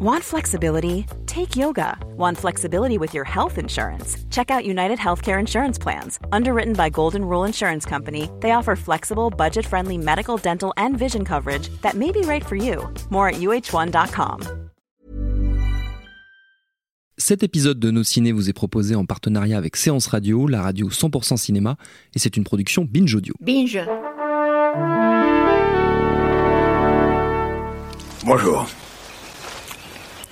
Want flexibility? Take yoga. Want flexibility with your health insurance? Check out United Healthcare Insurance Plans. Underwritten by Golden Rule Insurance Company, they offer flexible, budget friendly medical, dental, and vision coverage that may be right for you. More at uh1.com. Cet épisode de Nos Ciné vous est proposé en partenariat avec Séance Radio, la radio 100% cinéma, et c'est une production Binge Audio. Binge. Bonjour.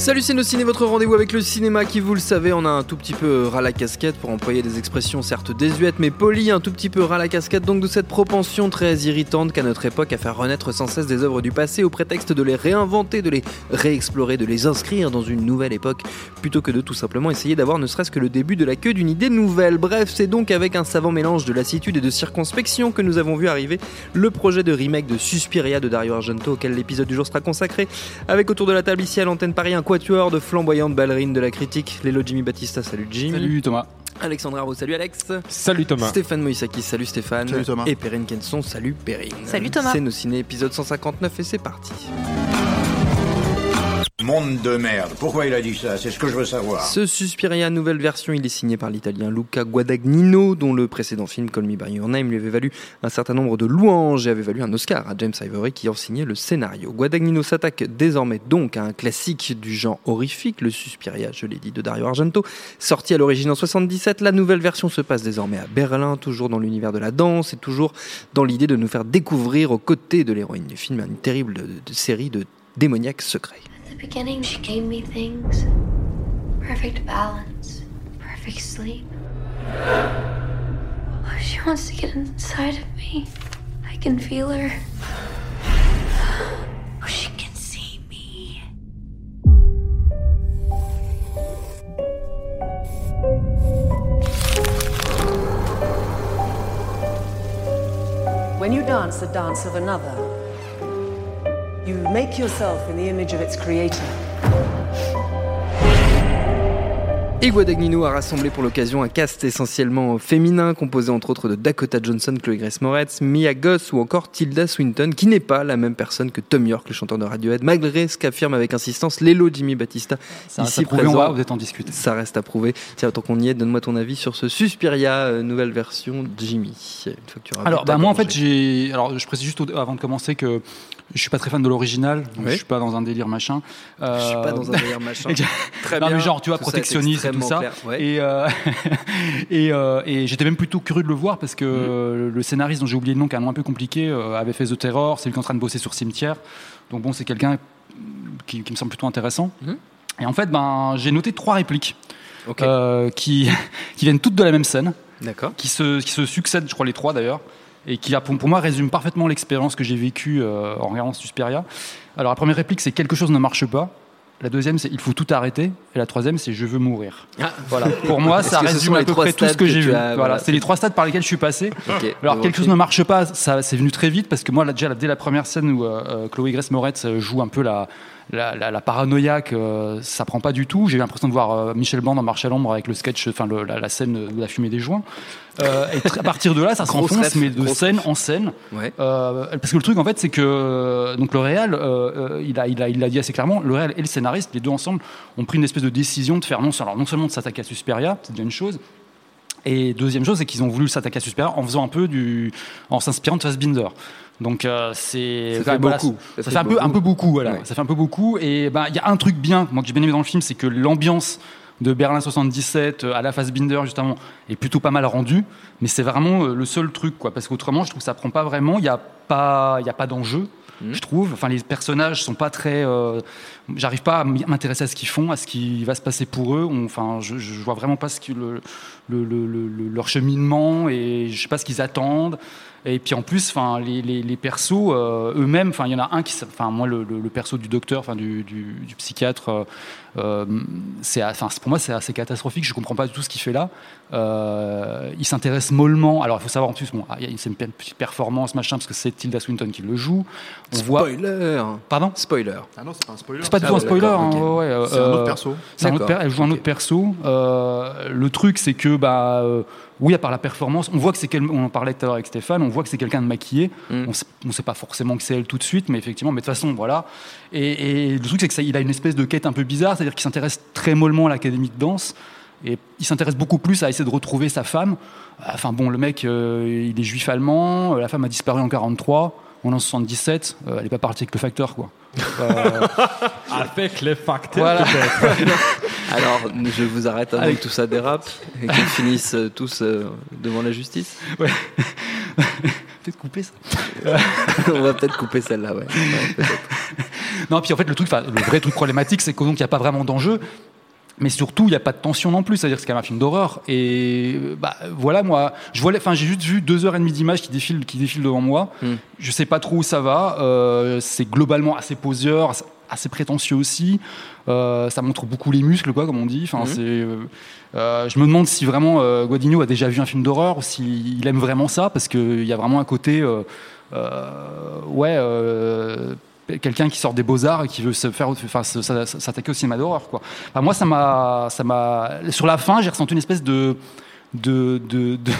Salut c'est nos ciné, votre rendez-vous avec le cinéma qui vous le savez, on a un tout petit peu ras la casquette pour employer des expressions certes désuètes mais polies, un tout petit peu ras la casquette donc de cette propension très irritante qu'à notre époque à faire renaître sans cesse des œuvres du passé au prétexte de les réinventer, de les réexplorer, de les inscrire dans une nouvelle époque plutôt que de tout simplement essayer d'avoir ne serait-ce que le début de la queue d'une idée nouvelle. Bref, c'est donc avec un savant mélange de lassitude et de circonspection que nous avons vu arriver le projet de remake de Suspiria de Dario Argento auquel l'épisode du jour sera consacré avec autour de la table ici à l'antenne Paris un quatuor de flamboyantes ballerines de la critique. Lélo Jimmy Battista, salut Jimmy. Salut Thomas. Alexandre Arbo, salut Alex. Salut Thomas. Stéphane Moïsaki, salut Stéphane. Salut Thomas. Et Perrine Kenson, salut Perrine. Salut Thomas. C'est nos ciné épisode 159 et c'est parti. Monde de merde. Pourquoi il a dit ça? C'est ce que je veux savoir. Ce Suspiria nouvelle version, il est signé par l'italien Luca Guadagnino, dont le précédent film Call Me By Your Name lui avait valu un certain nombre de louanges et avait valu un Oscar à James Ivory qui en signait le scénario. Guadagnino s'attaque désormais donc à un classique du genre horrifique, le Suspiria, je l'ai dit, de Dario Argento. Sorti à l'origine en 77, la nouvelle version se passe désormais à Berlin, toujours dans l'univers de la danse et toujours dans l'idée de nous faire découvrir aux côtés de l'héroïne du film une terrible de série de démoniaques secrets. Beginning, she gave me things perfect balance, perfect sleep. Oh, she wants to get inside of me. I can feel her. Oh, she can see me. When you dance the dance of another, you make yourself in the image of its creator. Et Guadagnino a rassemblé pour l'occasion un cast essentiellement féminin, composé entre autres de Dakota Johnson, Chloé Grace Moretz, Mia Goth ou encore Tilda Swinton, qui n'est pas la même personne que Tom York, le chanteur de Radiohead, malgré ce qu'affirme avec insistance Lélo Jimmy Battista, Ça reste ici à prouver, on présent. va peut-être en discuter. Ça reste à prouver. Tiens, tant qu'on y est, donne-moi ton avis sur ce Suspiria, euh, nouvelle version Jimmy. Une fois que tu auras Alors, bah, moi en fait, j'ai. Alors, je précise juste avant de commencer que je suis pas très fan de l'original, donc Oui. je suis pas dans un délire machin. Je suis pas Euh, dans un délire machin. Très non, bien. mais genre, tu vois, Tout protectionniste et tout ça. clair. Ouais. Et, euh, et, euh, et j'étais même plutôt curieux de le voir parce que euh, le scénariste dont j'ai oublié le nom, qui est un nom un peu compliqué, euh, avait fait The Terror. C'est lui qui est en train de bosser sur Cimetière. Donc bon, c'est quelqu'un qui, qui me semble plutôt intéressant. Mhm. Et en fait, ben, j'ai noté trois répliques euh, qui, qui viennent toutes de la même scène. d'accord. qui se, qui se succèdent, je crois les trois d'ailleurs, et qui pour, moi résume parfaitement l'expérience que j'ai vécue euh, en regardant Suspiria. Alors la première réplique c'est quelque chose ne marche pas. La deuxième c'est il faut tout arrêter. Et la troisième c'est je veux mourir. Ah, Voilà. Pour moi ça résume à peu près tout ce que que j'ai vu. as- Voilà. C'est les trois stades par lesquels je suis passé. Alors quelque chose ne marche pas, ça c'est venu très vite parce que moi là, déjà dès la première scène où euh, euh, Chloé Grace Moretz joue un peu la la, la, la paranoïaque, euh, ça prend pas du tout. J'ai eu l'impression de voir euh, Michel Blanc dans Marche à l'ombre avec le sketch, enfin la, la scène de la fumée des joints. Euh, et à partir de là, ça s'enfonce, mais de scène en scène. Ouais. Euh, parce que le truc en fait c'est que donc le réal euh, il a il a il a dit assez clairement le réal et le scénariste les deux ensemble ont pris une espèce de décision de faire non alors non seulement de s'attaquer à Suspiria c'est déjà une chose et deuxième chose c'est qu'ils ont voulu s'attaquer à Suspiria en faisant un peu du en s'inspirant de Fassbinder donc euh, c'est Ça enfin, fait voilà, beaucoup. ça, Ça fait fait un peu un peu beaucoup voilà Ouais. ça fait un peu beaucoup et ben il y a un truc bien moi que j'ai bien aimé dans le film c'est que l'ambiance de Berlin 77 euh, à la Fassbinder justement est plutôt pas mal rendue mais c'est vraiment euh, le seul truc quoi parce qu'autrement je trouve que ça prend pas vraiment il y a pas il y a pas d'enjeu Mhm. je trouve enfin les personnages sont pas très euh, j'arrive pas à m'intéresser à ce qu'ils font à ce qui va se passer pour eux On- enfin je, je vois vraiment pas ce que le, le- le- le- le- leur cheminement et je sais pas ce qu'ils attendent et puis en plus enfin les, les, les persos euh, eux-mêmes enfin il y en a un qui enfin moi le, le- le perso du docteur enfin du, du, du psychiatre euh, euh, c'est enfin pour moi c'est assez catastrophique je comprends pas du tout ce qu'il fait là euh, il s'intéresse mollement alors il faut savoir en plus bon il y a- c'est une pe- petite performance machin parce que c'est Tilda Swinton qui le joue. On voit. Spoiler Pardon? Spoiler. Ah non, c'est pas un spoiler. C'est pas du Ah tout un spoiler. hein, ouais, C'est un euh, autre perso. un autre D'accord, per- elle joue un autre perso. Euh, le truc, c'est que, bah, euh, oui, à part la performance, on voit que c'est quel- on en parlait tout à l'heure avec Stéphane, on voit que c'est quelqu'un de maquillé. Mm. On sait, on sait pas forcément que c'est elle tout de suite, mais effectivement, mais de toute façon, voilà. Et, et le truc, c'est que ça, il a une espèce de quête un peu bizarre, c'est-à-dire qu'il s'intéresse très mollement à l'académie de danse. Et il s'intéresse beaucoup plus à essayer de retrouver sa femme. Enfin bon, le mec, il est juif allemand, la femme a disparu en 43, on est en 77, euh, elle est pas partie avec le facteur, quoi. Euh, Avec les facteurs. voilà. Alors, je vous arrête avant Allez. que tout ça dérape et qu'ils finissent euh, tous euh, devant la justice. Peut-être couper ça. On va peut-être couper celle-là, ouais. Ouais. Non, puis en fait, le truc, enfin, le vrai truc problématique, c'est qu'il n'y a pas vraiment d'enjeu. Mais surtout, il n'y a pas de tension non plus. C'est-à-dire que c'est quand même un film d'horreur. Et bah, voilà, moi, je vois, enfin, j'ai juste vu deux heures et demie d'images qui défilent, qui défilent devant moi. Hmm. Je sais pas trop où ça va. Euh, c'est globalement assez poseur, assez- prétentieux aussi. Euh, ça montre beaucoup les muscles, quoi, comme on dit. Enfin, Mhm. c'est. euh, je me demande si vraiment Guadagnino a déjà vu un film d'horreur ou s'il aime vraiment ça, parce qu'il y a vraiment un côté, ouais, quelqu'un qui sort des beaux arts et qui veut se faire, enfin, s'attaquer au cinéma d'horreur, quoi. Moi, ça m'a, ça m'a, sur la fin, j'ai ressenti une espèce de de, de- de-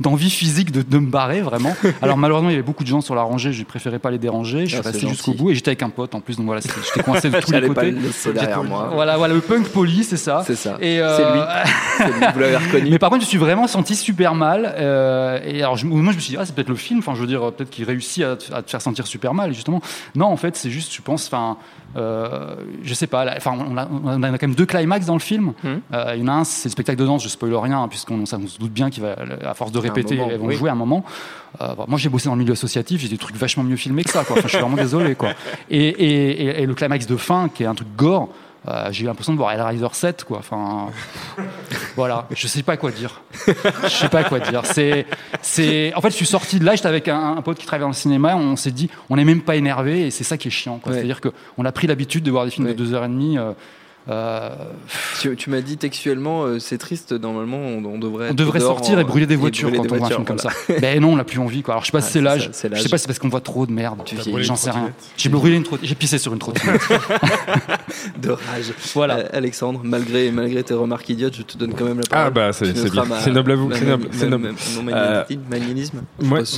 d'envie physique de, de me barrer vraiment. Alors malheureusement il y avait beaucoup de gens sur la rangée, j'ai préféré pas les déranger, je suis Ah, resté jusqu'au gentil. bout et j'étais avec un pote en plus donc voilà, j'étais coincé de tous les côtés. le derrière moi. Voilà, voilà, le punk poli, c'est ça. C'est ça. Et euh, lui. C'est lui, Vous l'avez reconnu. mais par contre, je me suis vraiment senti super mal. euh, et alors, je- moi, je me suis dit, ah, c'est peut-être le film. Enfin, je veux dire, peut-être qu'il réussit à te faire sentir super mal, justement. Non, en fait, c'est juste, je pense, enfin, euh, je sais pas. Enfin, on a, on a quand même deux climax dans le film. Euh, il y en a un, c'est le spectacle de danse. Je spoil rien, hein, puisqu'on on se doute bien qu'il va, à force de répéter, moment, elles vont oui. jouer à un moment. Euh, bon, moi, j'ai bossé dans le milieu associatif. J'ai des trucs vachement mieux filmés que ça. Quoi. Enfin, je suis vraiment désolé, quoi. Et, et- et- et le climax de fin, qui est un truc gore. j'ai eu l'impression de voir Hellraiser 7 quoi enfin voilà, je sais pas quoi dire. Je sais pas quoi dire. C'est, c'est. En fait, je suis sorti de là. J'étais avec un, un pote qui travaille dans le cinéma. On s'est dit, on n'est même pas énervé, et c'est ça qui est chiant. Ouais. C'est-à-dire que on a pris l'habitude de voir des films Ouais. de deux heures et demie. euh, euh, Tu, tu m'as dit textuellement, euh, c'est triste, normalement, on, on devrait. on devrait sortir en- et brûler des voitures brûler quand des on voit un film voitures, comme voilà. ça. Ben non, on n'a plus envie. Quoi. Alors je sais pas Ah, si c'est l'âge. Je sais pas si c'est parce qu'on voit trop de merde. J'en sais rien. J'ai brûlé une trottinette. J'ai pissé sur une trottinette. de rage. voilà. Euh, Alexandre, malgré, malgré tes remarques idiotes, je te donne quand même la parole. Ah bah c'est c'est noble à vous. C'est noble. C'est Euh, magnétisme-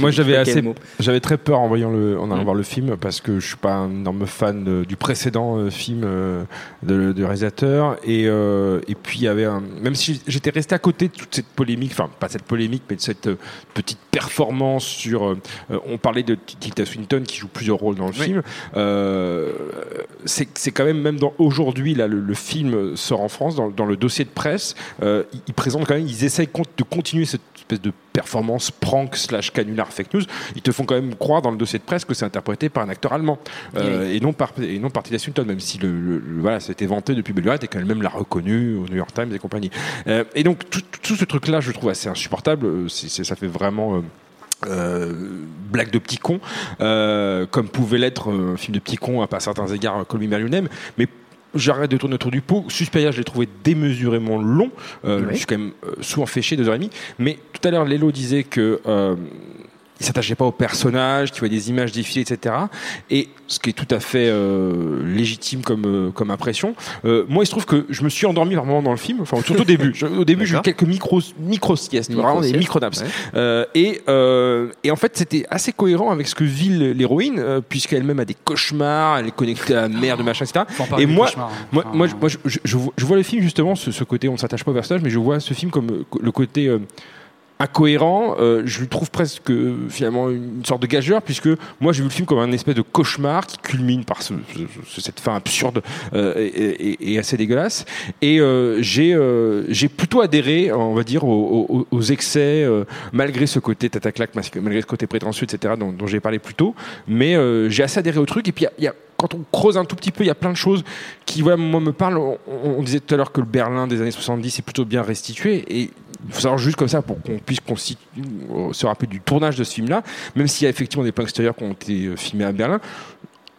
Moi, j'avais assez, j'avais très peur en voyant le, en allant Mm. voir le film parce que je suis pas un énorme fan du précédent euh, film euh, de, de réalisateur et euh, et puis il y avait un, même si j'étais resté à côté de toute cette polémique, enfin pas cette polémique mais de cette euh, petite performance sur, euh, on parlait de Tilda Swinton qui joue plusieurs rôles dans le Oui. film, c'est quand même même dans aujourd'hui là le, le film sort en France dans, dans le dossier de presse, ils, ils présentent quand même, ils essayent de continuer cette espèce de performance prank slash canular fake news, ils te font quand même croire dans le dossier de presse que c'est interprété par un acteur allemand euh, et non par et non par Tilda Swinton, même si le, le- le- voilà c'était vanté depuis belle lurette et qu'elle-même l'a reconnu au New York Times et compagnie. Euh, et donc tout, tout ce truc là, je trouve assez insupportable. Euh, c'est- c'est- ça fait vraiment euh, euh, blague de petit con, euh, comme pouvait l'être euh, un film de petit con à pas certains égards, Call Me mais J'arrête de tourner autour du pot. Suspiria, je l'ai trouvé démesurément long. Euh, Oui. Je suis quand même euh, souvent chier, deux heures et demie. Mais tout à l'heure, Lélo disait que euh, il s'attachait pas au personnage, qu'il voyait des images défiler, etc. Et ce qui est tout à fait euh, légitime comme euh, comme impression. Euh, moi, il se trouve que je me suis endormi vraiment dans le film. Enfin, surtout au début. Je- au début, j'ai eu quelques micro micro siestes, vraiment des micro naps. ouais. Euh, et, euh, et en fait, c'était assez cohérent avec ce que vit l'héroïne, euh, puisqu'elle-même a des cauchemars, elle est connectée à la merde, machin, etc. Et moi, cauchemars, hein. Moi, moi, je, moi, je, je- je vois- je vois le film justement, ce, ce côté, on ne s'attache pas au personnage, mais je vois ce film comme le côté euh, incohérent. Euh, je lui trouve presque euh, finalement une sorte de gageur, puisque moi j'ai vu le film comme un espèce de cauchemar qui culmine par ce, ce- cette fin absurde euh, et, et- et assez dégueulasse. Et euh, j'ai euh, j'ai plutôt adhéré, on va dire, aux, aux- aux excès, euh, malgré ce côté tataclac, malgré ce côté prétentieux, etc., dont, dont j'ai parlé plus tôt. Mais j'ai assez adhéré au truc. Et puis il y a- y a quand on creuse un tout petit peu, il y a plein de choses qui, voilà, moi, me parlent. On, disait tout à l'heure que le Berlin des années 70 est plutôt bien restitué. Et il faut savoir juste comme ça, pour qu'on puisse euh, se rappeler du tournage de ce film-là, même s'il y a effectivement des plans extérieurs qui ont été euh, filmés à Berlin,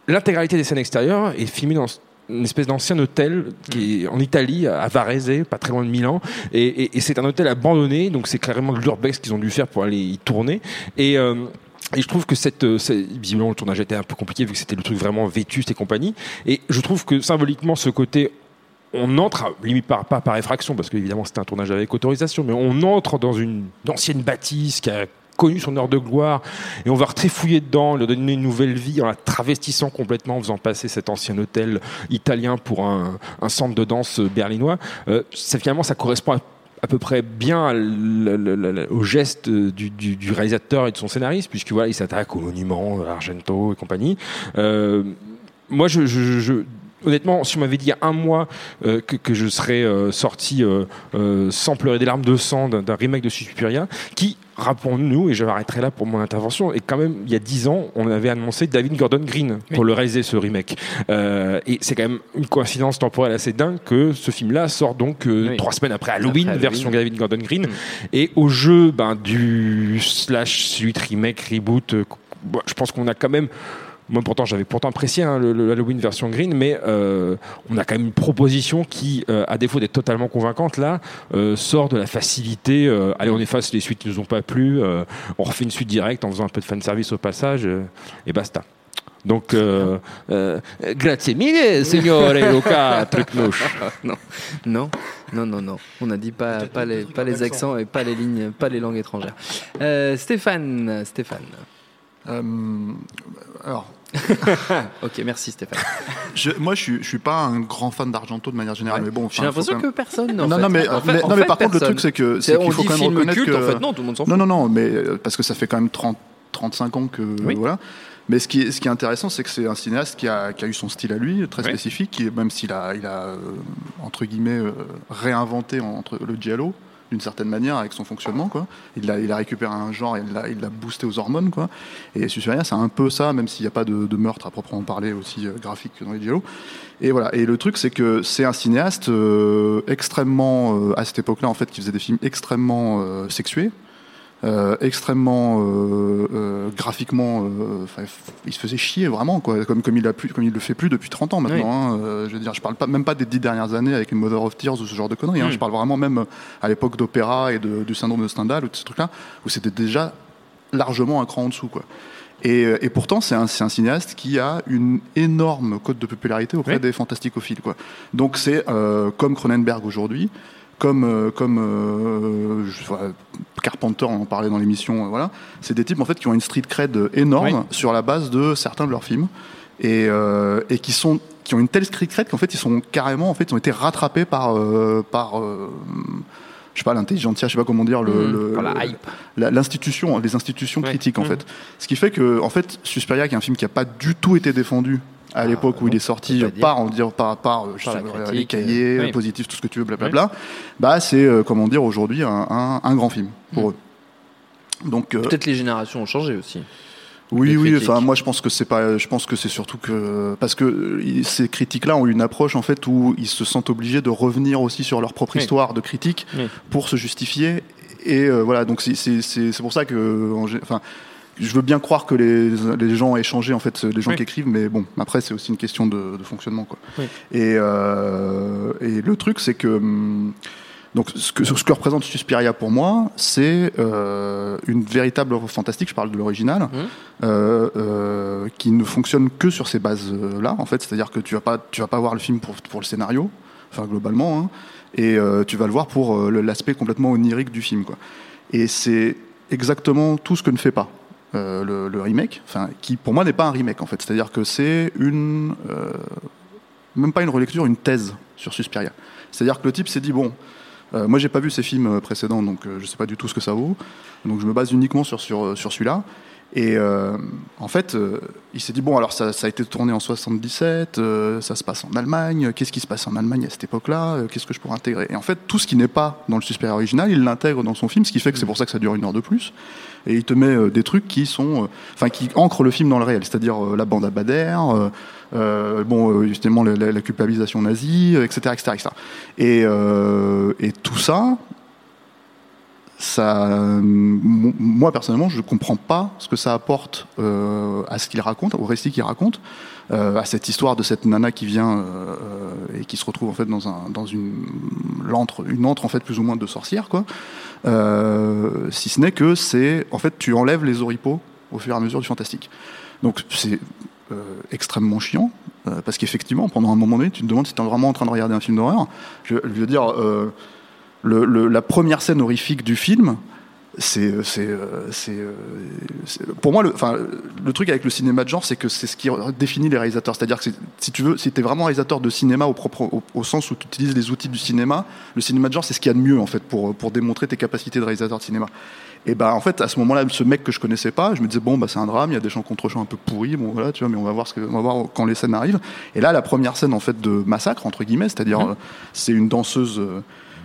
l'intégralité des scènes extérieures est filmée dans une espèce d'ancien hôtel qui est en Italie, à Varese, pas très loin de Milan. Et c'est un hôtel abandonné, donc c'est clairement de l'urbex qu'ils ont dû faire pour aller y tourner. Et. euh, Et je trouve que cette, euh, visiblement le tournage était un peu compliqué vu que c'était le truc vraiment vétuste et compagnie. Et je trouve que symboliquement ce côté, on entre limite par, pas par effraction parce qu'évidemment c'était un tournage avec autorisation, mais on entre dans une ancienne bâtisse qui a connu son heure de gloire et on va retrifouiller dedans, lui donner une nouvelle vie en la travestissant complètement, en faisant passer cet ancien hôtel italien pour un, centre de danse berlinois. Euh, finalement, ça correspond à à peu près bien au geste du, réalisateur et de son scénariste, puisque voilà, il s'attaque aux monuments, à Argento et compagnie. Euh, moi, honnêtement, si on m'avait dit il y a un mois euh, que, je serais euh, sorti sans pleurer des larmes de sang d'un d'un remake de Suspiria, qui, rappelons-nous, et je m'arrêterai là pour mon intervention, et quand même, il y a dix ans, on avait annoncé David Gordon Green pour le réaliser ce remake. Euh, et c'est quand même une coïncidence temporelle assez dingue que ce film-là sort donc euh, Oui. trois semaines après Halloween, Après version Halloween. David Gordon Green. Mm. Et au jeu ben, du slash suite, remake, reboot, euh, je pense qu'on a quand même. Moi, pourtant, j'avais pourtant apprécié hein, le, le Halloween version green, mais euh, on a quand même une proposition qui, euh, à défaut d'être totalement convaincante, là, euh, sort de la facilité. euh, allez, on efface les suites qui nous ont pas plu, euh, on refait une suite directe en faisant un peu de fanservice au passage, euh, et basta. Donc, euh, euh, grazie mille, signore Luca Trucnouche. non, non, non, non, non. On a dit pas, pas les, pas les accents et pas les lignes, pas les langues étrangères. Euh, Stéphane, Stéphane. Euh, alors, Ok, merci Stéphane. je- moi, je suis, je suis pas un grand fan d'Argento de manière générale, Ouais. mais bon. J'ai l'impression que personne. en non, fait. non, mais, En fait- mais- en non, mais fait, par contre, le truc, c'est que C'est- qu'il faut quand même reconnaître culte, que. en fait, non, tout le monde s'en fout. Non, non, non, mais euh, parce que ça fait quand même 30, 35 ans que. Oui. Voilà. Mais ce qui est, ce qui est intéressant, c'est que c'est un cinéaste qui a, qui a eu son style à lui, très spécifique, qui, même s'il a, il a euh, entre guillemets, euh, réinventé entre le giallo d'une certaine manière avec son fonctionnement quoi. Il a, il a récupéré un genre il l'a, il l'a boosté aux hormones quoi. Et Suspiria c'est un peu ça, même s'il n'y a pas de, meurtre à proprement parler aussi euh, graphique que dans les giallo. Et voilà. Et le truc c'est que c'est un cinéaste euh, extrêmement euh, à cette époque-là en fait qui faisait des films extrêmement sexués. Euh, extrêmement euh, euh, graphiquement, il se faisait chier vraiment, quoi, comme, comme, il a plus, comme il le fait plus depuis 30 ans maintenant. Oui. hein. Je veux dire, je parle pas, même pas des dix dernières années avec Mother of Tears ou ce genre de conneries. hein. Mm. Je parle vraiment même à l'époque d'opéra et de- du syndrome de Stendhal ou de ces trucs-là, où c'était déjà largement un cran en dessous. Quoi. Et, et pourtant, c'est un, cinéaste qui a une énorme cote de popularité auprès Oui. des fantasticophiles. Quoi. Donc c'est euh, comme Cronenberg aujourd'hui, comme, euh, comme euh, je- Carpenter, en parlait dans l'émission, euh, voilà. c'est des types en fait qui ont une street cred énorme Oui. sur la base de certains de leurs films et, et qui sont qui ont une telle street cred qu'en fait ils sont carrément en fait ils ont été rattrapés par par je sais pas l'intelligentsia, je sais pas comment dire le, Mmh, le- par la le- hype. la- l'institution, les institutions Ouais. critiques en Mmh. fait. Ce qui fait que en fait Suspiria, qui est un film qui a pas du tout été défendu à l'époque où il est sorti par on dire par par, euh, Par sais critique, les cahiers euh, euh, oui. positifs tout ce que tu veux blablabla bah c'est comment dire aujourd'hui un, un, un grand film pour eux donc euh, Peut-être les générations ont changé aussi. oui, oui. Enfin, moi, je pense que c'est pas. Je pense que c'est surtout que parce que ces critiques-là ont une approche en fait où ils se sentent obligés de revenir aussi sur leur propre Oui. histoire de critique Oui. pour se justifier. Et euh, voilà. Donc c'est c'est c'est c'est pour ça que en enfin. Je veux bien croire que les, les gens aient changé, en fait, les gens Oui. qui écrivent, mais bon, après, c'est aussi une question de, de fonctionnement. Quoi. Oui. Et, euh, et le truc, c'est que hum, donc, ce que, ce que représente Suspiria pour moi, c'est euh, une véritable œuvre fantastique. Je parle de l'original, euh, euh, qui ne fonctionne que sur ces bases-là, en fait. C'est-à-dire que tu vas pas, tu vas pas voir le film pour, pour le scénario, enfin globalement, hein, et tu vas le voir pour l'aspect complètement onirique du film, quoi. Et c'est exactement tout ce que ne fait pas. Euh, le, remake, enfin, qui pour moi n'est pas un remake en fait, c'est-à-dire que c'est une, euh, même pas une relecture, une thèse sur Suspiria. C'est-à-dire que le type s'est dit bon, euh, moi, j'ai pas vu ces films précédents, donc je sais pas du tout ce que ça vaut. Donc je me base uniquement sur, sur, sur celui-là. Et en fait, il s'est dit bon, alors ça, ça a été tourné en 77, euh, ça se passe en Allemagne. Qu'est-ce qui se passe en Allemagne à cette époque-là Qu'est-ce que je pourrais intégrer? Et en fait, tout ce qui n'est pas dans le Suspiria original, il l'intègre dans son film, ce qui fait que c'est pour ça que ça dure une heure de plus. Et il te met euh, des trucs qui sont, euh, enfin, qui ancrent le film dans le réel, c'est-à-dire euh, la bande à Bader. bon, justement, la, culpabilisation nazie, etc., etc., etc. Et, et tout ça, euh, moi personnellement, je comprends pas ce que ça apporte euh, à ce qu'il raconte, au récit qu'il raconte, euh, à cette histoire de cette nana qui vient et qui se retrouve en fait dans un dans une l'antre une antre en fait plus ou moins de sorcière quoi. Si ce n'est que c'est en fait tu enlèves les oripeaux au fur et à mesure du fantastique. Donc c'est extrêmement chiant, parce qu'effectivement, pendant un moment donné, tu te demandes si tu es vraiment en train de regarder un film d'horreur. Je, je veux dire, le- le- la première scène horrifique du film, c'est, c'est, euh, c'est, euh, c'est- pour moi, le, enfin, le truc avec le cinéma de genre, c'est que c'est ce qui définit les réalisateurs. C'est-à-dire que c'est- si tu veux, si t'es vraiment réalisateur de cinéma au, propre, au, au sens où tu utilises les outils du cinéma, le cinéma de genre, c'est ce qu'il y a de mieux en fait pour, pour démontrer tes capacités de réalisateur de cinéma. Et ben en fait, à ce moment-là, ce mec que je connaissais pas, je me disais bon bah c'est un drame, il y a des chants contre chants un peu pourris, bon voilà, tu vois, mais on va voir ce que, on va voir quand les scènes arrivent. Et là, la première scène en fait de massacre entre guillemets, c'est-à-dire euh, c'est une danseuse.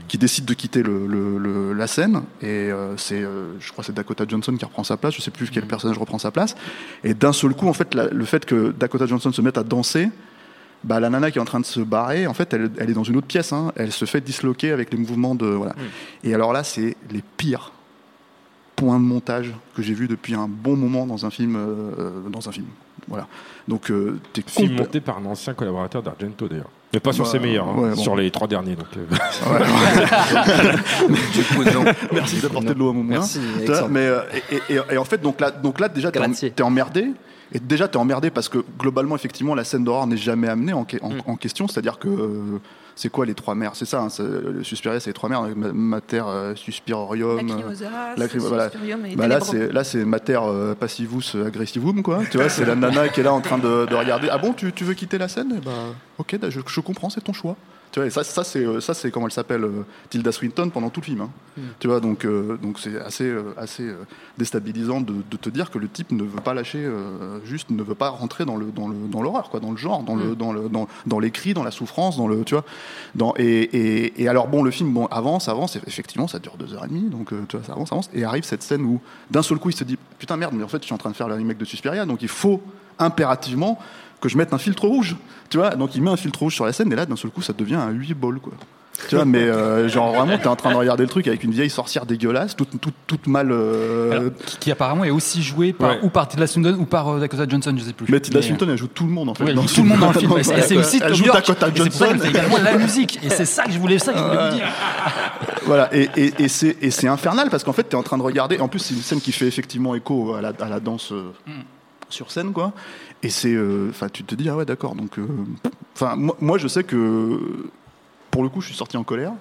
Qui décide de quitter le, le- le- la scène. Et euh, c'est euh, je crois que c'est Dakota Johnson qui reprend sa place. Je sais plus quel personnage reprend sa place. Et d'un seul coup en fait la- le fait que Dakota Johnson se mette à danser bah, la nana qui est en train de se barrer en fait elle, elle est dans une autre pièce hein. elle se fait disloquer avec les mouvements de voilà. Et alors là c'est les pires points de montage que j'ai vu depuis un bon moment dans un film euh, dans un film. Voilà. Donc euh, Film monté par un ancien collaborateur d'Argento d'ailleurs. Mais pas sur Bah, ses meilleurs, hein, ouais, bon. sur les trois derniers. Donc, euh, Du coup, non. Merci d'apporter de l'eau à mon moulin. Merci, mais euh, et, et- et en fait donc là donc là déjà t'es emmerdé et déjà t'es emmerdé parce que globalement effectivement la scène d'horreur n'est jamais amenée en, Mm. en question c'est-à-dire que euh, c'est quoi les trois mères c'est ça hein, c'est- le Suspiria c'est les trois mères ma- Mater euh, Suspirorium euh, Lacrimosa, Lacrymo- voilà. Suspirium et bah là c'est là c'est Mater euh, Passivus euh, Aggressivum quoi. Tu vois c'est la nana qui est là en train de, de regarder. Ah bon tu, tu veux quitter la scène? Eh bah ok je, je comprends c'est ton choix tu vois et ça ça c'est euh, ça c'est comment elle s'appelle euh, Tilda Swinton pendant tout le film hein. tu vois donc euh, donc c'est assez assez déstabilisant de, de te dire que le type ne veut pas lâcher euh, juste ne veut pas rentrer dans le dans le dans l'horreur quoi dans le genre dans le dans le dans, dans les cris dans la souffrance dans le tu vois dans et, et, et alors bon le film bon avance avance et effectivement ça dure deux heures et demie donc tu vois ça avance avance et arrive cette scène où d'un seul coup il se dit putain merde mais en fait je suis en train de faire le remake de Suspiria donc il faut impérativement que je mette un filtre rouge tu vois donc il met un filtre rouge sur la scène et là d'un seul coup ça devient un 8 ball quoi tu vois, mais euh, genre vraiment, t'es en train de regarder le truc avec une vieille sorcière dégueulasse, toute, toute, toute mal. euh, Alors, qui, qui apparemment est aussi joué par, Ouais. ou par Tilda Swinton ou par euh, Dakota Johnson, je sais plus. mais Tilda Swinton, elle joue tout le monde en fait. Ouais, elle dans joue ce tout le monde dans le film. film. Et c'est- et c'est aussi Elle joue York. Dakota c'est Johnson. fait également la musique. Et c'est ça que je voulais, ça que je voulais vous dire. Voilà, et, et, et c'est et c'est infernal parce qu'en fait, tu es en train de regarder. En plus, c'est une scène qui fait effectivement écho à la, à la danse euh, sur scène, quoi. Et c'est. euh, Enfin, tu te dis, ah ouais, d'accord. Donc. euh, Enfin, moi, moi, je sais que. Pour le coup, je suis sorti en colère.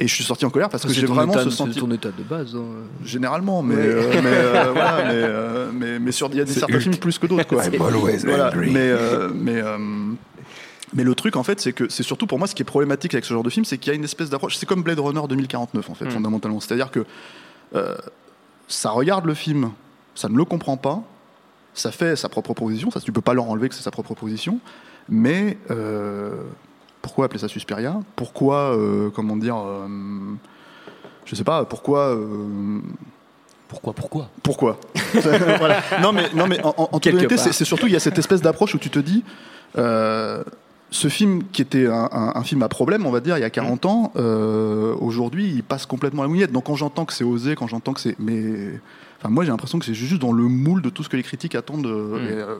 Et je suis sorti en colère parce que C'est j'ai vraiment état- ce c'est sentiment. ton état de base. hein. Généralement, mais, euh, mais, euh, voilà, mais, euh, mais, mais sur il y a des certains films plus que d'autres, quoi. Voilà, mais, euh, mais, euh, mais le truc, en fait, c'est que c'est surtout pour moi ce qui est problématique avec ce genre de film, c'est qu'il y a une espèce d'approche. C'est comme Blade Runner 2049, en fait, fondamentalement. C'est-à-dire que euh, ça regarde le film, ça ne le comprend pas, ça fait sa propre proposition, ça tu peux pas leur enlever que c'est sa propre proposition, mais euh, pourquoi appeler ça Suspiria? Pourquoi, euh, comment dire, euh, je sais pas, pourquoi. euh, Pourquoi, pourquoi? pourquoi? Voilà. Non mais non mais en, en- en toute c'est surtout il y a cette espèce d'approche où tu te dis ce film qui était un, un- un film à problème, on va dire, il y a 40 ans, aujourd'hui, il passe complètement à la mouillette. Donc quand j'entends que c'est osé, quand j'entends que c'est, mais, enfin moi j'ai l'impression que c'est juste dans le moule de tout ce que les critiques attendent, de- et, euh,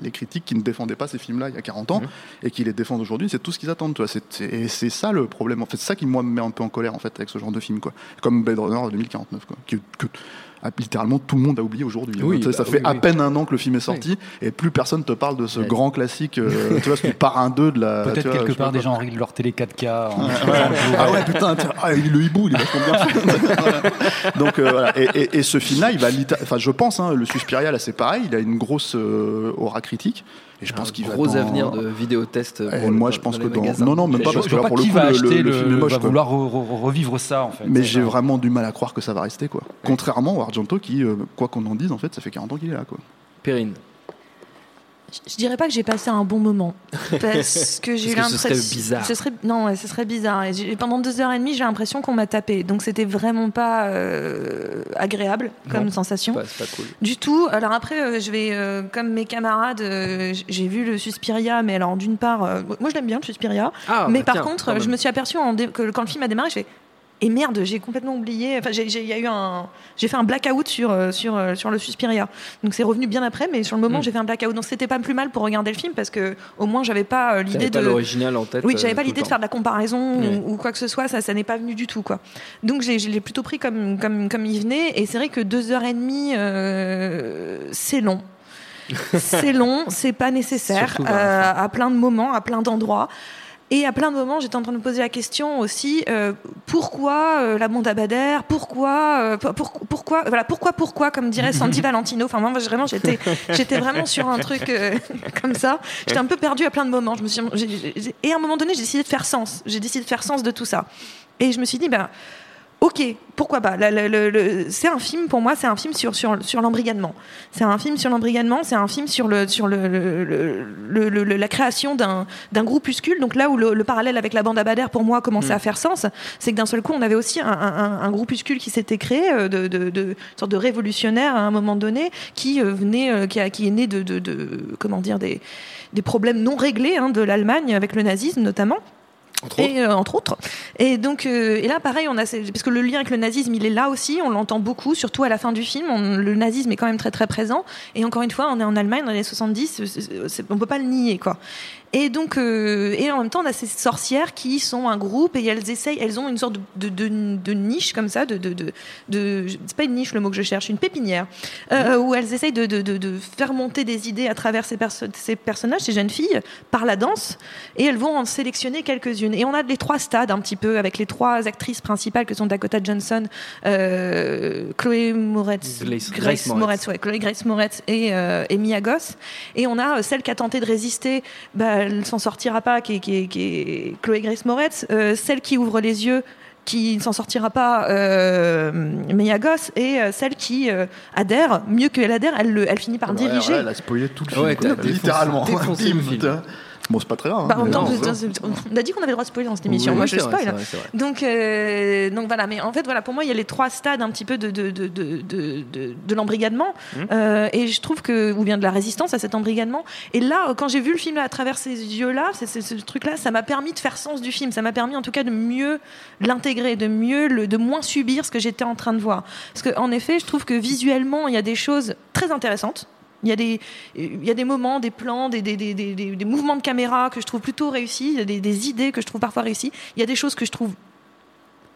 les critiques qui ne défendaient pas ces films-là il y a 40 ans et qui les défendent aujourd'hui, c'est tout ce qu'ils attendent. Toi. C'est, c'est- et c'est ça le problème. En fait, c'est ça qui moi me met un peu en colère en fait avec ce genre de film, quoi. Comme Blade Runner 2049, quoi. Que, littéralement tout le monde a oublié aujourd'hui. Oui, sais, bah ça fait oui, à oui. peine un an que le film est sorti et plus personne te parle de ce grand classique. euh, tu vois, ce parrain 2 de la. Peut-être quelque part des gens règlent leur télé 4K. en- Ah ouais, putain, ah, le hibou, il est vachement bien. Donc euh, voilà, et, et- et ce film-là, il va, enfin, je pense, hein, le Suspiria, là, c'est pareil, il a une grosse euh, aura critique, et je pense qu'il va gros dans- avenir de vidéotest. Et pour moi, le- je pense que dans- non, non, même pas, Je parce je que là, pas pour le qui coup, va le- acheter le le, film est moche, va vouloir re- re- revivre ça en fait. Mais j'ai vraiment du mal à croire que ça va rester, quoi. Contrairement au Argento, qui, euh, quoi qu'on en dise, en fait, ça fait 40 ans qu'il est là, quoi. Perrine. Je- dirais pas que j'ai passé un bon moment parce que j'ai eu que ce serait l'impression. bizarre. Ce serait non, ouais, ce serait bizarre. Et pendant deux heures et demie, j'ai l'impression qu'on m'a tapé. Donc c'était vraiment pas euh, agréable comme Non. sensation. Pas- C'est pas cool. Du tout. Alors après, euh, je vais, euh, comme mes camarades, euh, j'ai vu le Suspiria, mais alors d'une part, euh, moi je l'aime bien le Suspiria, Ah, mais bah par tiens, contre, je me suis aperçue en dé- que quand le film a démarré, je fais Et merde, j'ai complètement oublié. Enfin, j'ai, y a eu un, j'ai fait un blackout sur euh, sur euh, sur le Suspiria. Donc c'est revenu bien après, mais sur le moment Mm. j'ai fait un blackout. Donc c'était pas plus mal pour regarder le film parce que au moins j'avais pas euh, l'idée de l'original en tête. oui, j'avais pas l'idée de faire de la comparaison ou, ou quoi que ce soit, ça, ça n'est pas venu du tout, quoi. Donc j'ai- je l'ai plutôt pris comme, comme, comme il venait, et c'est vrai que deux heures et demie, euh, c'est long. c'est long, c'est pas nécessaire Surtout euh, à plein de moments, à plein d'endroits. Et à plein de moments, j'étais en train de me poser la question aussi euh, pourquoi euh, la bande à Bader Pourquoi euh, pour- pour- Pourquoi Voilà, pourquoi Pourquoi Comme dirait Sandy Valentino? Enfin, moi, vraiment, j'étais, j'étais vraiment sur un truc comme ça. J'étais un peu perdue à plein de moments. Je me suis, j'ai- j'ai- et à un moment donné, j'ai décidé de faire sens. J'ai décidé de faire sens de tout ça. Et je me suis dit, ben. Ok, pourquoi pas. C'est un film pour moi, c'est un film sur sur sur l'embrigadement. C'est un film sur l'embrigadement. C'est un film sur le sur le, le- le- le- le- la création d'un d'un groupuscule. Donc là où le, le parallèle avec la bande à Bader pour moi commençait Mm. à faire sens, c'est que d'un seul coup on avait aussi un, un- un groupuscule qui s'était créé euh, de, de, sorte de révolutionnaire à un moment donné qui euh, venait, euh, qui, a- qui est né de, de, de- comment dire des des problèmes non réglés hein, de l'Allemagne avec le nazisme notamment. Entre. Et euh, entre autres. Et donc, euh, et là, pareil, on a, parce que le lien avec le nazisme, il est là aussi. On l'entend beaucoup, surtout à la fin du film. On- le nazisme est quand même très très présent. Et encore une fois, on est en Allemagne dans les années 70. c'est- c'est- c'est- on peut pas le nier, quoi. Et donc, euh, et en même temps, on a ces sorcières qui sont un groupe et elles essayent, elles ont une sorte de, de, de- de niche comme ça, de, de, de, de- c'est pas une niche le mot que je cherche, une pépinière, euh, où elles essayent de, de, de, de faire monter des idées à travers ces, perso- ces personnages, ces jeunes filles, par la danse, et elles vont en sélectionner quelques-unes. Et on a les trois stades un petit peu avec les trois actrices principales que sont Dakota Johnson, euh, Chloé Moretz, Grace- Grace Moretz. Moretz, ouais, Chloé Grace Moretz et, euh, et Mia Goss. Et on a euh, celle qui a tenté de résister, bah, elle s'en sortira pas, qui est, qui est- qui est Chloé Grace Moretz. Euh, celle qui ouvre les yeux, qui ne s'en sortira pas, euh, Mia Goss. Et euh, celle qui euh, adhère, mieux qu'elle adhère, elle, le- elle finit par Ouais, diriger. ouais, elle a spoilé tout le film. Ouais, quoi. t'as défoncé- littéralement. défoncé le film. Bon, c'est pas très grave. Bah, mais- on a dit qu'on avait le droit de spoiler dans cette émission. Oui, Moi, je spoil. vrai, vrai. Donc, euh, donc voilà, mais en fait, voilà, pour moi, il y a les trois stades un petit peu de, de, de, de, de, de- de l'embrigadement. Mmh. Euh, et je trouve que, ou bien de la résistance à cet embrigadement. Et là, quand j'ai vu le film là, à travers ces yeux-là, ce truc-là, ça m'a permis de faire sens du film. Ça m'a permis en tout cas de mieux l'intégrer, de mieux, le, de moins subir ce que j'étais en train de voir. Parce qu'en effet, je trouve que visuellement, il y a des choses très intéressantes. Il y, a des, il y a des moments, des plans, des, des, des, des, des- des mouvements de caméra que je trouve plutôt réussis, il y a des, des idées que je trouve parfois réussies. Il y a des choses que je trouve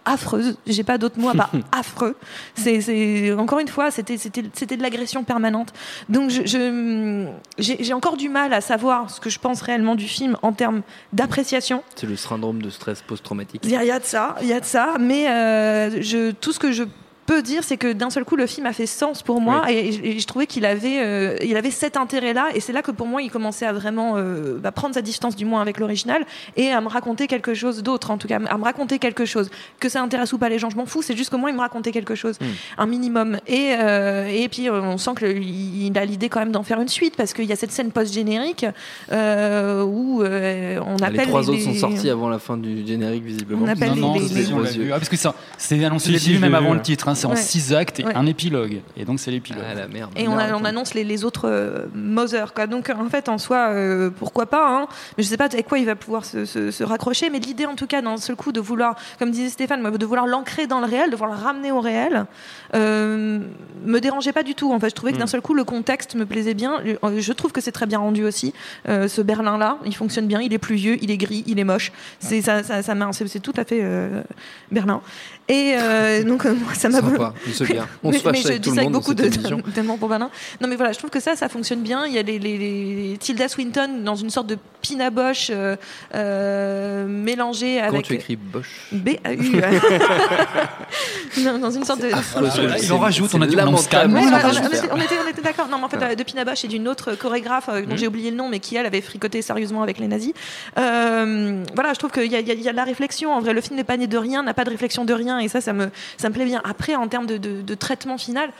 affreuses. J'ai pas d'autres mots à part affreux. C'est, encore une fois, c'était, de l'agression permanente. Donc je, je- j'ai, encore du mal à savoir ce que je pense réellement du film en termes d'appréciation. C'est le syndrome de stress post-traumatique. Il y, a- il y a de ça, il y a de ça, mais euh, je, tout ce que je peux dire, c'est que d'un seul coup, le film a fait sens pour moi et, et je trouvais qu'il avait, euh, il avait cet intérêt-là et c'est là que pour moi, il commençait à vraiment euh, bah, prendre sa distance du moins avec l'original et à me raconter quelque chose d'autre, en tout cas, à me raconter quelque chose. Que ça intéresse ou pas les gens, je m'en fous, c'est juste qu'au moins il me racontait quelque chose, un minimum. Et, euh, et puis on sent qu'il a l'idée quand même d'en faire une suite parce qu'il y a cette scène post-générique euh, où euh, on Ah, appelle les trois les- autres sont sortis avant la fin du générique, visiblement. On appelle Non, les- non, les-. Ah, parce que c'est annoncé même avant le titre. hein, c'est en Ouais. six actes et Ouais. un épilogue. Et donc c'est l'épilogue. Ah la merde. Et on, a- on annonce les, les autres euh, Mother. Quoi. Donc en fait, en soi, euh, pourquoi pas hein. Mais je sais pas avec quoi il va pouvoir se, se- se raccrocher. Mais l'idée, en tout cas, d'un seul coup, de vouloir, comme disait Stéphane, de vouloir l'ancrer dans le réel, de vouloir le ramener au réel, euh, me dérangeait pas du tout. En fait, je trouvais que d'un seul coup, le contexte me plaisait bien. Euh, Je trouve que c'est très bien rendu aussi. Euh, ce Berlin-là, il fonctionne bien. Il est pluvieux, il est gris, il est moche. C'est ça, ça, ça m'a- c'est c'est tout à fait euh, Berlin. Et euh, donc, euh, ça m'a Sympa, c'est bien. On mais, se fâche mais je dis ça avec beaucoup de pour Berlin. Non mais voilà, je trouve que ça, ça fonctionne bien. Il y a les, les, les- Tilda Swinton dans une sorte de Pina Bosch euh, euh, mélangée Comment avec tu écris Bosch B A U. non, dans une sorte de. Il en rajoute, on a. Ouais, Oui, voilà, on était, on était- d'accord. Non, mais en fait, euh, de Pina Bosch et d'une autre chorégraphe euh, dont j'ai oublié le nom, mais qui elle avait fricoté sérieusement avec les nazis. Euh, voilà, je trouve qu'il y, a- y y de la réflexion. En vrai, le film n'est pas né de rien, n'a pas de réflexion de rien, et ça, ça me, ça me plaît bien. Après, en termes de, de- de traitement final.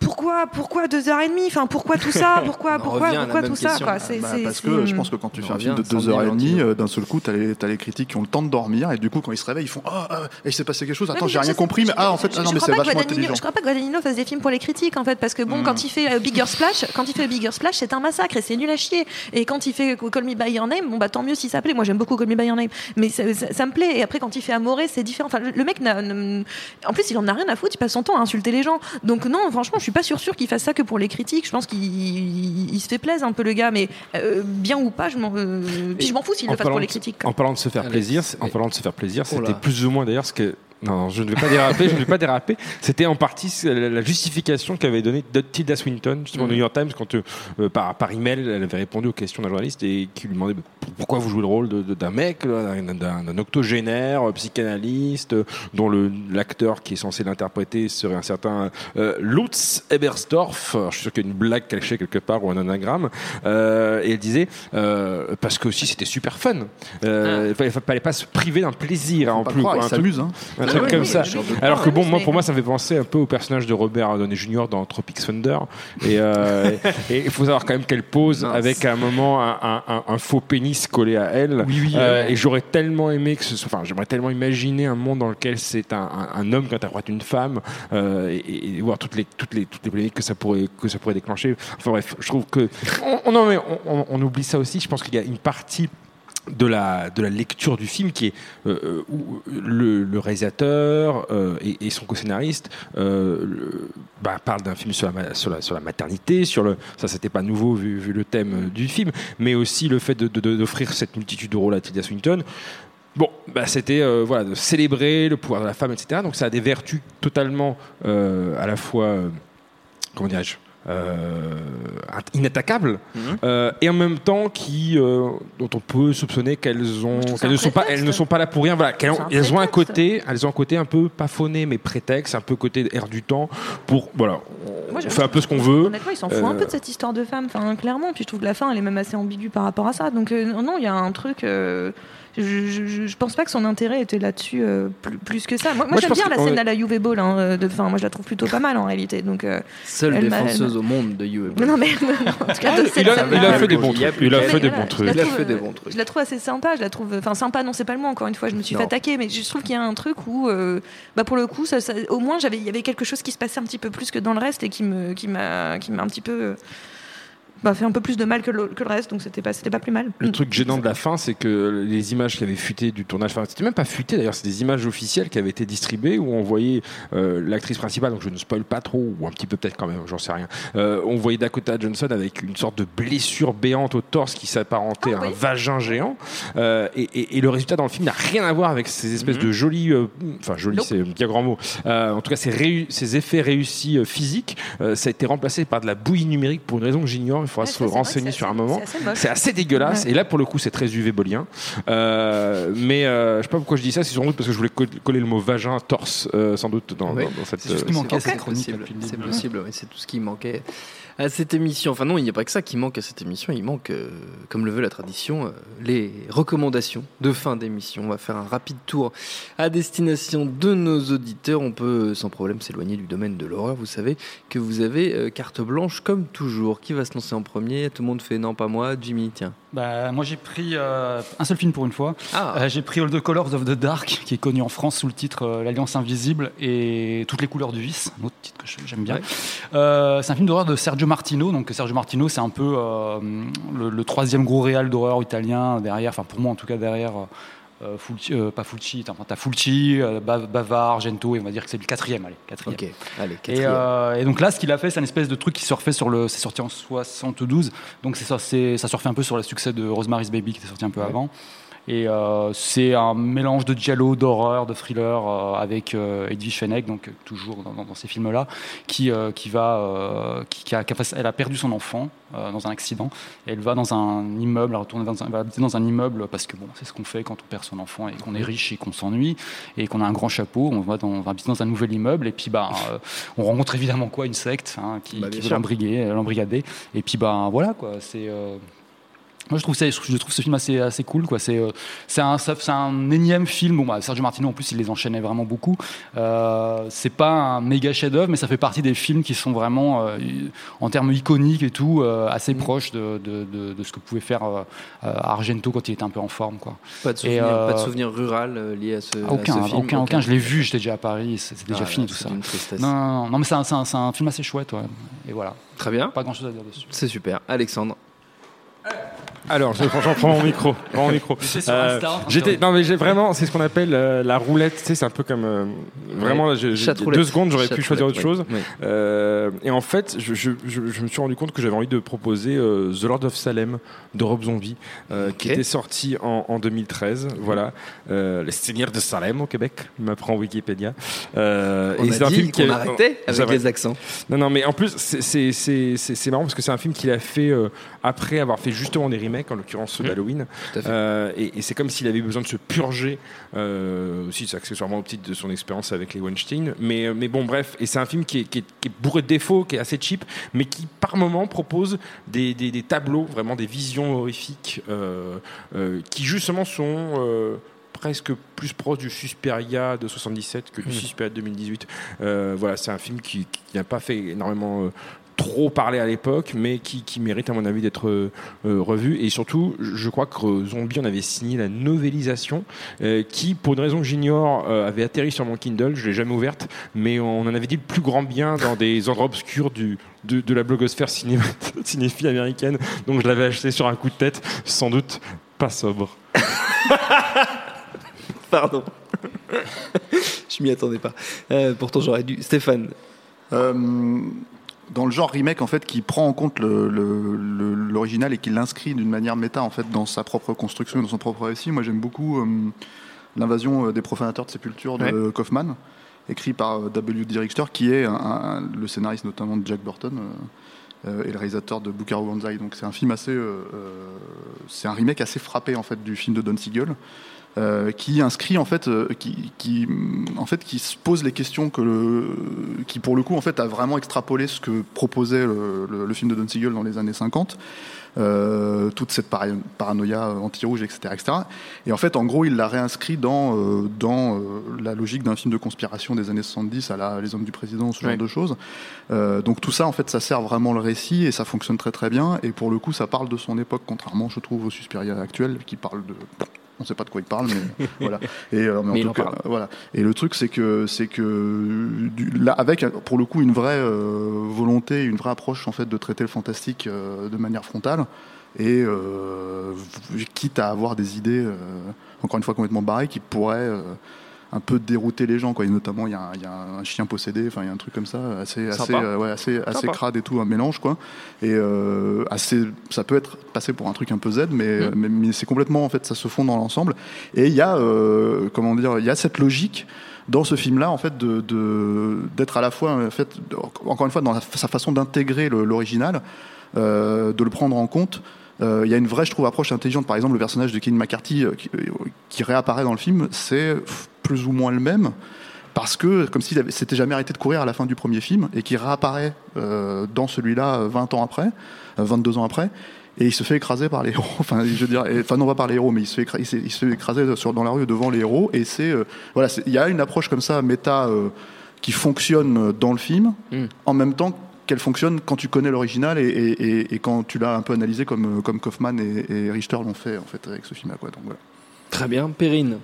Pourquoi, pourquoi deux heures et demie? Enfin, pourquoi tout ça? Pourquoi, pourquoi, pourquoi tout ça question. quoi? C'est- Bah, c'est- parce que je pense que quand tu On fais un film de revient à 2h30, 100 euh, d'un seul coup, t'as les, t'as les critiques qui ont le temps de dormir, et du coup, quand ils se réveillent, ils font Ah, ah, il s'est passé quelque chose, attends, j'ai rien sais- compris, mais je- ah, en fait, je- ah, non, je mais crois c'est pas que vachement Guadagnino- intelligent. Je crois pas que Guadagnino fasse des films pour les critiques en fait, parce que bon, Mm. quand il fait euh, Bigger Splash, quand il fait Bigger Splash, c'est un massacre et c'est nul à chier. Et quand il fait Call Me by Your Name, bon bah tant mieux si ça plaît. Moi j'aime beaucoup Call Me by Your Name, mais ça, ça- ça me plaît. Et après quand il fait Amore, c'est différent. Enfin, le, mec, en plus, il en a rien à foutre. Il passe son temps à insulter les gens. Donc non, franchement, je suis pas sûr sûr qu'il fasse ça que pour les critiques. Je pense qu'il il- il se fait plaisir un peu le gars, mais euh, bien ou pas, je m'en, euh, puis je m'en fous s'il le fasse pour les critiques. quoi. En parlant de se faire plaisir, en parlant de se faire plaisir, c'était plus ou moins d'ailleurs ce que non, je ne vais pas déraper, je ne vais pas déraper. C'était en partie la justification qu'avait donnée Tilda Swinton justement au. New York Times quand euh, euh, par, par email elle avait répondu aux questions d'un journaliste et qui lui demandait pourquoi vous jouez le rôle d'un mec, d'un- octogénaire, euh, psychanalyste, euh, dont le- l'acteur qui est censé l'interpréter serait un certain euh, Lutz Ebersdorf. Alors, je suis sûr qu'il y a une blague cachée quelque part ou un anagramme. Euh, et elle disait euh, parce que aussi c'était super fun. Euh, Il fallait, fallait pas se priver d'un plaisir hein, en Pas plus. croire, quoi, truc- s'amusent, hein. Un truc oui, comme oui, ça. Alors que bon, moi, pour moi, ça me fait penser un peu au personnage de Robert Downey Jr. dans Tropic Thunder. Et euh, et il faut savoir quand même qu'elle pose Mince. avec à un moment un, un- un- un faux pénis collé à elle. Oui, oui, Euh, euh, et j'aurais tellement aimé que ce soit, enfin, j'aimerais tellement imaginer un monde dans lequel c'est un, un- un homme qui interprète une femme euh, et, et voir toutes les, toutes les, toutes les polémiques que ça pourrait, que ça pourrait déclencher. Enfin bref, je trouve que on, on, non, mais on- on- on oublie ça aussi. Je pense qu'il y a une partie de la, de la lecture du film qui est euh, euh, où le, le réalisateur euh, et, son co-scénariste euh, bah, parlent d'un film sur la, sur, la, maternité, sur le, ça c'était pas nouveau vu, le thème euh, du film, mais aussi le fait de- de- d'offrir cette multitude de rôles à Tilda Swinton. Bon, bah, c'était euh, voilà, de célébrer le pouvoir de la femme, etc. Donc ça a des vertus totalement euh, à la fois, euh, comment dirais-je, euh, inattaquables Mhm. euh, et en même temps qui euh, dont on peut soupçonner qu'elles ont qu'elles ne sont pas elles ne sont pas là pour rien voilà qu'elles ont, C'est un elles ont un côté elles ont un côté un peu pas phoné mais prétexte un peu côté air du temps pour voilà on, Moi, je- fait un peu ce qu'on veut Honnêtement, ils s'en foutent un Euh, peu de cette histoire de femme, enfin, clairement. Puis je trouve que la fin, elle est même assez ambiguë par rapport à ça. Donc, euh, non, il y a un truc. Je, je, je- je pense pas que son intérêt était là-dessus euh, plus, plus que ça. Moi, moi, j'aime bien que- la scène à la Juve Ball. Hein, euh, de fin. Moi, je la trouve plutôt pas mal en réalité. Donc, euh, Seule Elle défenseuse au monde de You. non, mais en tout cas, de cette il a, scène-là, il a fait des bons trucs plus il a qu'elle. fait des voilà, bons je la trucs Il a trouve, fait des bons trucs. Je la trouve assez sympa. Je la trouve, enfin sympa. Non, c'est pas le mot. Encore une fois, je me suis Non. fait attaquer, mais je trouve qu'il y a un truc où, euh, bah pour le coup, ça, ça- au moins, j'avais, il y avait quelque chose qui se passait un petit peu plus que dans le reste et qui me, qui m'a, qui m'a un petit peu, euh, bah, fait un peu plus de mal que le, que le reste. Donc c'était pas, c'était pas plus mal. Le truc gênant de la fin, c'est que les images qui avaient fuité du tournage, enfin, c'était même pas fuité d'ailleurs, c'est des images officielles qui avaient été distribuées où on voyait euh, l'actrice principale, donc je ne spoil pas trop, ou un petit peu peut-être quand même, j'en sais rien. Euh, on voyait Dakota Johnson avec une sorte de blessure béante au torse qui s'apparentait Ah à un oui. vagin géant. Euh, et, et- et le résultat dans le film n'a rien à voir avec ces espèces Mhm. de jolis, euh, enfin jolis, Nope. c'est bien grand mot. Euh, en tout cas, ces, réu- ces effets réussis euh, physiques, euh, ça a été remplacé par de la bouillie numérique pour une raison que j'ignore. Il faudra Ouais, se renseigner sur un moment. c'est assez dégueulasse. Ouais. Et là, pour le coup, c'est très UV bolien. Euh, mais euh, je sais pas pourquoi je dis ça. C'est sans doute parce que je voulais co- coller le mot vagin, torse, euh, sans doute dans, Oui. dans- dans cette. C'est juste euh, qu'il manquait C'est possible, c'est possible, oui, c'est tout ce qui manquait à cette émission. Enfin non, il n'y a pas que ça qui manque à cette émission, il manque, euh, comme le veut la tradition, euh, les recommandations de fin d'émission. On va faire un rapide tour à destination de nos auditeurs. On peut euh, sans problème s'éloigner du domaine de l'horreur. Vous savez que vous avez carte blanche comme toujours. Qui va se lancer en premier? Tout le monde fait non, pas moi. Jimmy, tiens. Bah, moi j'ai pris euh, un seul film pour une fois. Ah, Euh, j'ai pris All the Colors of the Dark, qui est connu en France sous le titre euh, L'Alliance Invisible et Toutes les couleurs du vice, un autre titre que j'aime bien. Ouais. C'est un film d'horreur de Sergio Martino. Donc Sergio Martino, c'est un peu le, le troisième gros réal d'horreur italien derrière, enfin pour moi en tout cas derrière. Euh, Fulci, euh, pas Fulci, t'as t'as Fulci, euh, Bav- Bavard, Argento, et on va dire que c'est le quatrième, allez, quatrième. ok. Allez, Et, quatrième. et donc là, ce qu'il a fait, c'est un espèce de truc qui surfait sur le. C'est sorti en 72, donc ça, c'est- ça surfait un peu sur le succès de Rosemary's Baby qui était sorti un peu avant. Et euh, c'est un mélange de giallo, d'horreur, de thriller euh, avec euh, Edwige Fenech, donc toujours dans, ces films-là, qui, qui va, qui, qui a, elle a perdu son enfant dans un accident. Et elle va dans un immeuble, elle retourne dans un, elle va habiter dans un immeuble parce que bon, c'est ce qu'on fait quand on perd son enfant et qu'on est riche et qu'on s'ennuie et qu'on a un grand chapeau. On va, dans, on va habiter dans un nouvel immeuble et puis bah, euh, on rencontre évidemment quoi? Une secte hein, qui, Bah, qui veut l'embrigader. Et puis bah voilà quoi, c'est. euh, Moi, je trouve, ça, je trouve ce film assez, assez cool. Quoi. C'est, euh, c'est, un, c'est un énième film. Bon, bah, Sergio Martino, en plus, il les enchaînait vraiment beaucoup. Euh, c'est pas un méga chef-d'œuvre, mais ça fait partie des films qui sont vraiment, euh, en termes iconiques et tout, euh, assez Mm. proches de, de, de- de ce que pouvait faire Argento quand il était un peu en forme. Quoi. Pas de Et, souvenir, euh, pas de souvenir rural lié à ce, à aucun, ce film. aucun, aucun. Je l'ai vu, j'étais déjà à Paris, c'est déjà Ah, fini tout c'est ça. Non, non, non, non, mais c'est un, c'est un- un film assez chouette. Ouais. Et voilà. Très bien. Pas grand chose à dire dessus. C'est super. Alexandre. Alors, je, franchement, prends mon micro. prends mon micro. Euh, j'étais, non mais j'ai vraiment, c'est ce qu'on appelle euh, la roulette. Tu sais, c'est un peu comme euh, vraiment. j'ai- j'ai- Chatroulette. deux secondes, j'aurais pu choisir autre chose. Euh, et en fait, je, je- je- je me suis rendu compte que j'avais envie de proposer euh, The Lord of Salem de Rob Zombie, euh, qui était sorti en, en 2013. Voilà, euh, le Seigneur de Salem au Québec, m'apprend Wikipédia. Euh, On et a c'est un film qui qu'on a- arrêtait avec les accents. non, non, mais en plus, c'est- marrant parce que c'est un film qu'il a fait euh, après avoir fait justement des remakes, en l'occurrence ceux Mmh. d'Halloween. Euh, et et c'est comme s'il avait besoin de se purger, euh, aussi accessoirement au titre de son expérience avec les Weinstein. Mais, euh, mais bon, bref, et c'est un film qui est, qui est- qui est bourré de défauts, qui est assez cheap, mais qui par moment propose des, des- des tableaux, vraiment des visions horrifiques, euh, qui justement sont. presque plus proche du Suspiria de 77 que du Mm. Suspiria de 2018. Euh, voilà, c'est un film qui, qui n'a pas fait énormément trop parler à l'époque, mais qui, qui mérite à mon avis d'être euh, euh, revu. Et surtout, je crois que Zombie, on avait signé la novélisation, euh, qui, pour une raison que j'ignore, euh, avait atterri sur mon Kindle. Je l'ai jamais ouverte, mais on en avait dit le plus grand bien dans des endroits obscurs du, de, de la blogosphère cinéphile américaine. Donc je l'avais acheté sur un coup de tête, sans doute pas sobre. Pardon. je m'y attendais pas. Euh, pourtant, j'aurais dû. Stéphane. Dans le genre remake en fait qui prend en compte le- le- le- l'original et qui l'inscrit d'une manière méta en fait dans sa propre construction, dans son propre récit. Moi j'aime beaucoup euh, l'invasion euh, des profanateurs de sépulture de Kaufman, écrit par euh, W.D. Richter, qui est un- un- le scénariste notamment de Jack Burton. euh, et le réalisateur de Buckaroo Banzai. Donc c'est un film assez, euh, euh, c'est un remake assez frappé en fait du film de Don Siegel, euh, qui inscrit en fait, euh, qui, qui, en fait, qui se pose les questions que qui pour le coup en fait a vraiment extrapolé ce que proposait le, le- le film de Don Siegel dans les années 50. Euh, toute cette para- paranoïa anti-rouge, etc., etc. Et en fait, en gros, il l'a réinscrit dans, euh, dans euh, la logique d'un film de conspiration des années 70 à la Les Hommes du Président, ce genre Ouais. de choses. Donc tout ça, en fait, ça sert vraiment le récit et ça fonctionne très très bien. Et pour le coup, ça parle de son époque, contrairement, je trouve, au Suspiria actuel, qui parle de... On sait pas de quoi il parle, mais voilà. Et, euh, mais en Mais il tout en cas, parle. voilà. Et le truc, c'est que, c'est que du- là, avec pour le coup une vraie euh, volonté, une vraie approche en fait de traiter le fantastique euh, de manière frontale, et euh, quitte à avoir des idées, encore une fois complètement barrées, qui pourraient un peu dérouter les gens. Quoi. Et notamment, il y, a un- il y a un chien possédé, enfin, il y a un truc comme ça, assez, euh, ouais, assez, assez crade et tout, un mélange, quoi. Et euh, assez, ça peut être passé pour un truc un peu Z, mais, Mm. mais, mais c'est complètement, en fait, ça se fond dans l'ensemble. Et il y a, euh, comment dire, il y a cette logique dans ce film-là, en fait, de, de- d'être à la fois, en fait, encore une fois, dans la- sa façon d'intégrer l'original, de le prendre en compte. Euh, Il y a une vraie, je trouve, approche intelligente. Par exemple, le personnage de Kevin McCarthy euh, qui, euh, qui réapparaît dans le film, c'est plus ou moins le même. Parce que, comme s'il s'était jamais arrêté de courir à la fin du premier film, et qui réapparaît euh, dans celui-là euh, 20 ans après, euh, 22 ans après, et il se fait écraser par les héros. Enfin, je veux dire, et- enfin non pas par les héros, mais il se fait, écra- il se- il se fait écraser sur, dans la rue devant les héros. Et c'est euh, voilà, il y a une approche comme ça, méta, euh, qui fonctionne dans le film, Mm. en même temps qu'elle fonctionne quand tu connais l'original et, et- et- quand tu l'as un peu analysé comme, comme Kaufman et, et Richter l'ont fait en fait avec ce film-là. Quoi. Donc, voilà. Très bien. Perrine.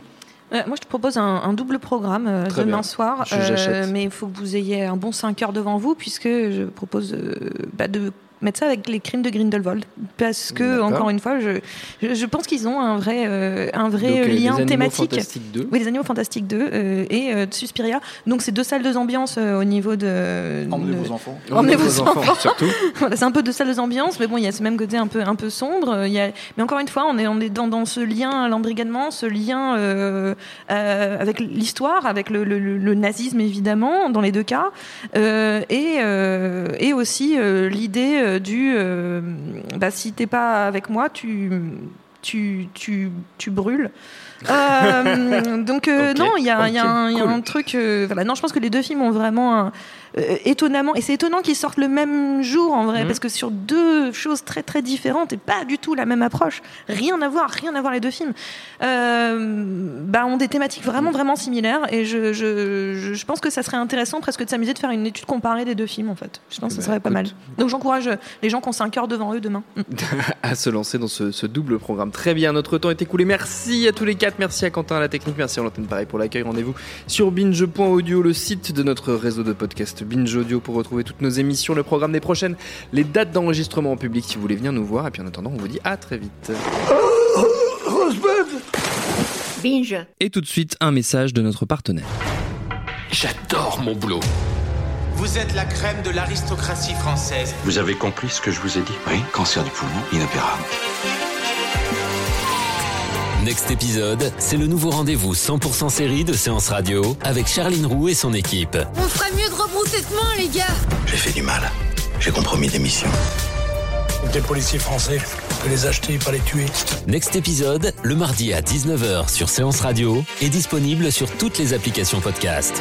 Euh, moi, je te propose un, un double programme euh, demain bien. soir. Je- j'achète. mais il faut que vous ayez un bon 5 heures devant vous, puisque je propose euh, bah, de mettre ça avec les crimes de Grindelwald. Parce que, encore une fois, je, je, je pense qu'ils ont un vrai, euh, un vrai Donc, euh, les lien Animaux thématique. Fantastiques 2. Oui, les Animaux Fantastiques 2 euh, et euh, de Suspiria. Donc, c'est deux salles d'ambiance euh, au niveau de. Emmenez de- vos enfants. Emmenez vos enfants. surtout. Voilà, c'est un peu de salles d'ambiance, mais bon, il y a ce même côté un peu, un peu sombre. Il y a... Mais encore une fois, on est, on est dans, dans ce lien, l'embrigadement, ce lien euh, euh, avec l'histoire, avec le, le- le- le nazisme évidemment, dans les deux cas, euh, et, euh, et aussi euh, l'idée euh, du euh, bah, si t'es pas avec moi, tu. Tu, tu, tu brûles. Euh, donc euh, non, il y a, y un, il y a cool. un truc. euh, voilà, non, je pense que les deux films ont vraiment un, euh, étonnamment, et c'est étonnant qu'ils sortent le même jour en vrai, Mhm. parce que sur deux choses très très différentes et pas du tout la même approche, rien à voir, rien à voir les deux films, euh, bah, ont des thématiques vraiment vraiment similaires, et je, je, je- je pense que ça serait intéressant presque de s'amuser de faire une étude comparée des deux films en fait. Je pense que Bah, ça serait pas mal. Donc j'encourage les gens qui ont 5 heures devant eux demain. Mm. à se lancer dans ce, ce double programme. Très bien, notre temps est écoulé. Merci à tous les quatre. Merci à Quentin à la technique. Merci à l'antenne pareil pour l'accueil. Rendez-vous sur binge.audio, le site de notre réseau de podcast Binge Audio pour retrouver toutes nos émissions, le programme des prochaines, les dates d'enregistrement en public si vous voulez venir nous voir. Et puis en attendant, on vous dit à très vite. Binge. Et tout de suite, un message de notre partenaire. J'adore mon boulot. Vous êtes la crème de l'aristocratie française. Vous avez compris ce que je vous ai dit? Oui, cancer du poumon, inopérable. Next épisode, c'est le nouveau rendez-vous 100% série de Séance Radio avec Charline Roux et son équipe. On ferait mieux de les gars. J'ai fait du mal. J'ai compromis des missions. Des policiers français, on peut les acheter, pas les tuer. Next épisode, le mardi à 19h sur Séance Radio est disponible sur toutes les applications podcast.